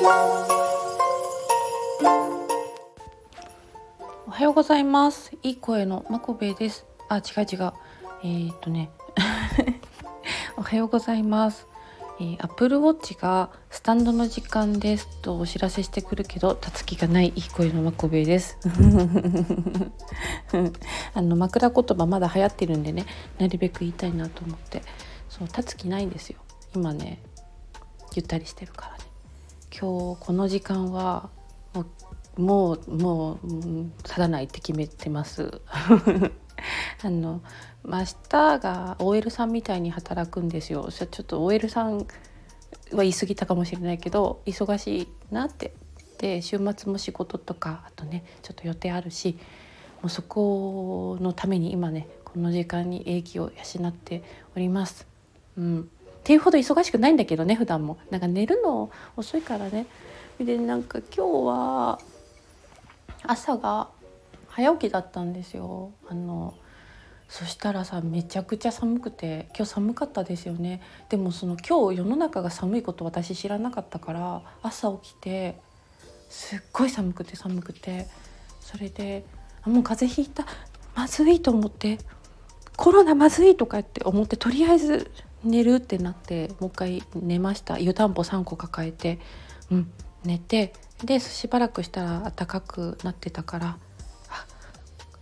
おはようございます。いい声のまこべです。あ違う違う。えー、っとね。おはようございます。えー、Apple Watch がスタンドの時間ですとお知らせしてくるけどたつきがないいい声のまこべです。あの枕言葉まだ流行ってるんでねなるべく言いたいなと思って。そうたつきないんですよ。今ねゆったりしてるからね。今日この時間はもうもうもう、うん、去らないって決めてます。あの明日が OL さんみたいに働くんですよ。ちょっと OL さんは言い過ぎたかもしれないけど忙しいなって。で週末も仕事とかあとねちょっと予定あるしもうそこのために今ねこの時間に英気を養っております。うん、っていうほど忙しくないんだけどね普段も。なんか寝るの遅いからね。でなんか今日は朝が早起きだったんですよ。あのそしたらさめちゃくちゃ寒くて今日寒かったですよね。でもその今日世の中が寒いこと私知らなかったから朝起きてすっごい寒くて寒くて。それであもう風邪ひいたまずいと思ってコロナまずいとかって思ってとりあえず寝るってなってもう一回寝ました。湯たんぽ3個抱えてうん寝てでしばらくしたら暖かくなってたからあ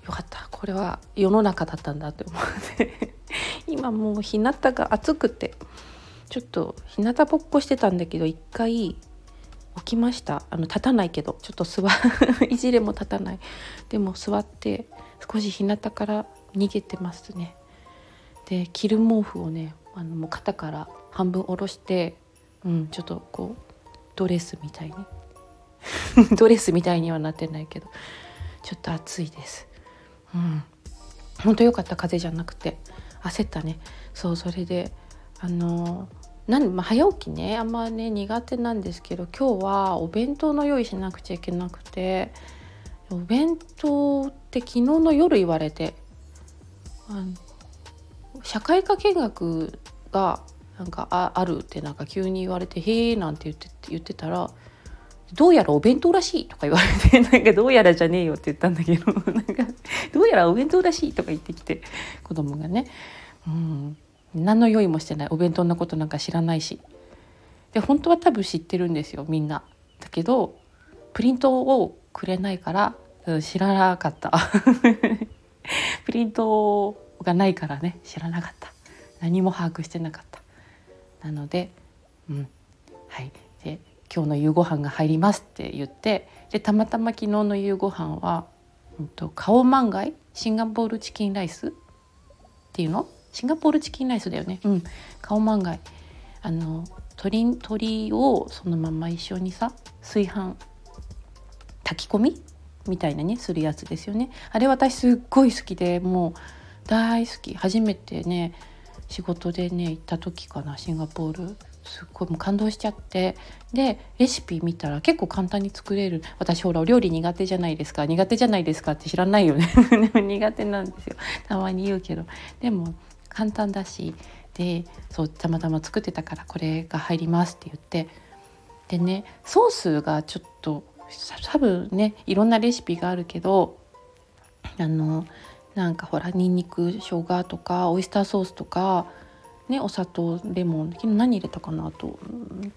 よかった。これは世の中だったんだって思って。今もう日向が暑くてちょっと日向ぼっこしてたんだけど一回起きました。あの立たないけどちょっと座 いじれも立たない。でも座って少し日向から逃げてますね。で着る毛布をねあのもう肩から半分下ろしてうんちょっとこうドレスみたいに。ドレスみたいにはなってないけどちょっと暑いです。うん。本当よかった風邪じゃなくて焦ったね。そうそれであのなん、まあ、早起きねあんまね苦手なんですけど今日はお弁当の用意しなくちゃいけなくてお弁当って昨日の夜言われてあの社会科見学がなんかああるってなんか急に言われて「へえ」なんて言って言ってたらどうやらお弁当らしいとか言われて、なんかどうやらじゃねえよって言ったんだけど、なんかどうやらお弁当らしいとか言ってきて、子供がね、うん、何の用意もしてない。お弁当のことなんか知らないし。で、本当は多分知ってるんですよ、みんな。だけど、プリントをくれないから、知らなかった。プリントがないからね、知らなかった。何も把握してなかった。なので、うん、はい。で今日の夕ご飯が入りますって言ってでたまたま昨日の夕ご飯は、うんと、カオマンガイシンガポールチキンライスっていうの？シンガポールチキンライスだよね。うん。カオマンガイ。あの鶏鶏をそのまま一緒にさ炊飯炊き込み？みたいなねするやつですよね。あれ私すっごい好きでもう大好き。初めてね仕事でね行った時かなシンガポール。すっごいもう感動しちゃって。でレシピ見たら結構簡単に作れる。私ほらお料理苦手じゃないですか。苦手じゃないですかって知らないよね。で も苦手なんですよ。たまに言うけど。でも簡単だし。でそうたまたま作ってたからこれが入りますって言って。でねソースがちょっと多分ねいろんなレシピがあるけどあのなんかほらにんにく生姜とかオイスターソースとかね、お砂糖レモン昨日何入れたかなあと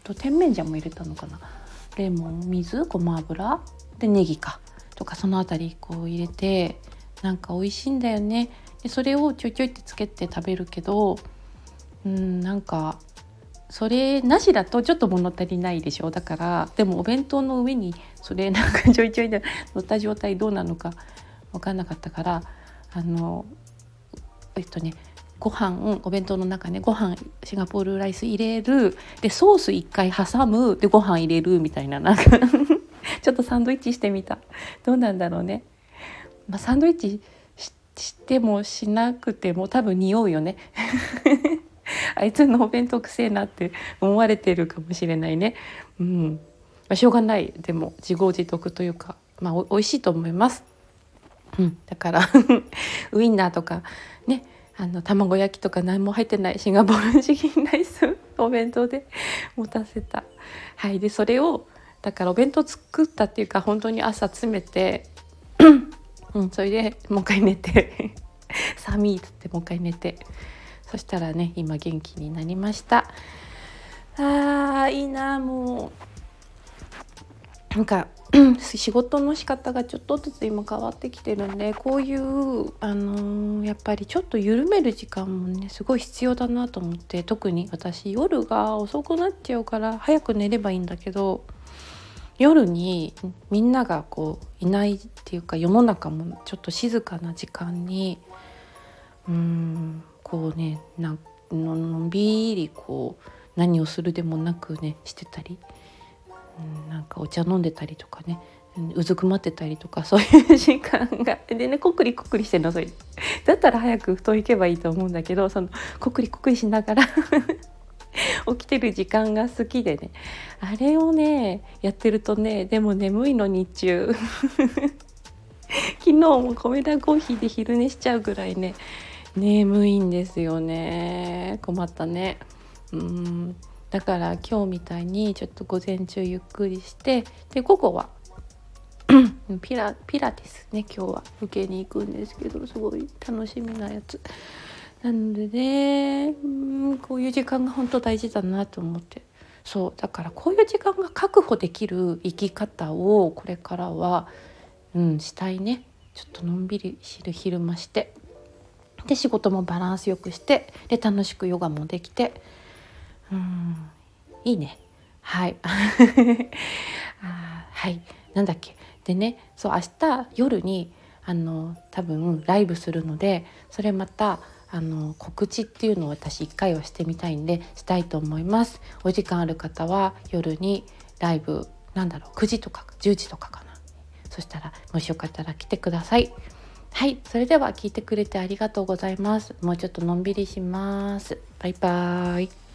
と甜麺醤も入れたのかな。レモン水ごま油でネギかとかその辺りこう入れてなんか美味しいんだよね。でそれをちょいちょいってつけて食べるけどうんなんかそれなしだとちょっと物足りないでしょ。だからでもお弁当の上にそれなんかちょいちょいで乗った状態どうなのか分かんなかったからあのえっとねご飯お弁当の中ねご飯シンガポールライス入れる。でソース1回挟む。でご飯入れる。みたいななんか。ちょっとサンドイッチしてみた。どうなんだろうね、まあ、サンドイッチしてもしなくても多分匂うよね。あいつのお弁当くせえなって思われてるかもしれないね。うん、まあ、しょうがない。でも自業自得というかまあお美味しいと思います。うん、だから ウインナーとかねあの卵焼きとか何も入ってないシンガポールチキンライスお弁当で 持たせた。はい、でそれをだからお弁当作ったっていうか本当に朝詰めて うん、それでもう一回寝て寒いっつってもう一回寝て。そしたらね今元気になりました。あーいいなもうなんか 仕事の仕方がちょっとずつ今変わってきてるんでこういう、あのー、やっぱりちょっと緩める時間もねすごい必要だなと思って特に私夜が遅くなっちゃうから早く寝ればいいんだけど夜にみんながこういないっていうか世の中もちょっと静かな時間にうんこうねのんびりこう何をするでもなくねしてたり、うん、なんかお茶飲んでたりとかね。うずくまってたりとかそういう時間が。でねこくりこくりしてんのそれ。だったら早く布団行けばいいと思うんだけどそのこくりこくりしながら。起きてる時間が好きでね。あれをねやってるとねでも眠いの日中。昨日も米田コーヒーで昼寝しちゃうぐらいね眠いんですよね。困ったね。うん。だから今日みたいにちょっと午前中ゆっくりしてで午後はピラピラティスね今日は受けに行くんですけどすごい楽しみなやつ。なのでねうんこういう時間が本当大事だなと思って。そうだからこういう時間が確保できる生き方をこれからは、うん、したいね。ちょっとのんびり昼昼間して。で仕事もバランスよくして。で楽しくヨガもできて。うん。いいね。はい。あはい。なんだっけ。でねそう明日夜にあの多分ライブするのでそれまたあの告知っていうのを私1回はしてみたいんでしたいと思います。お時間ある方は夜にライブなんだろう9時とか10時とかかな。そしたらもしよかったら来てください。はい。それでは聞いてくれてありがとうございます。もうちょっとのんびりします。バイバーイ。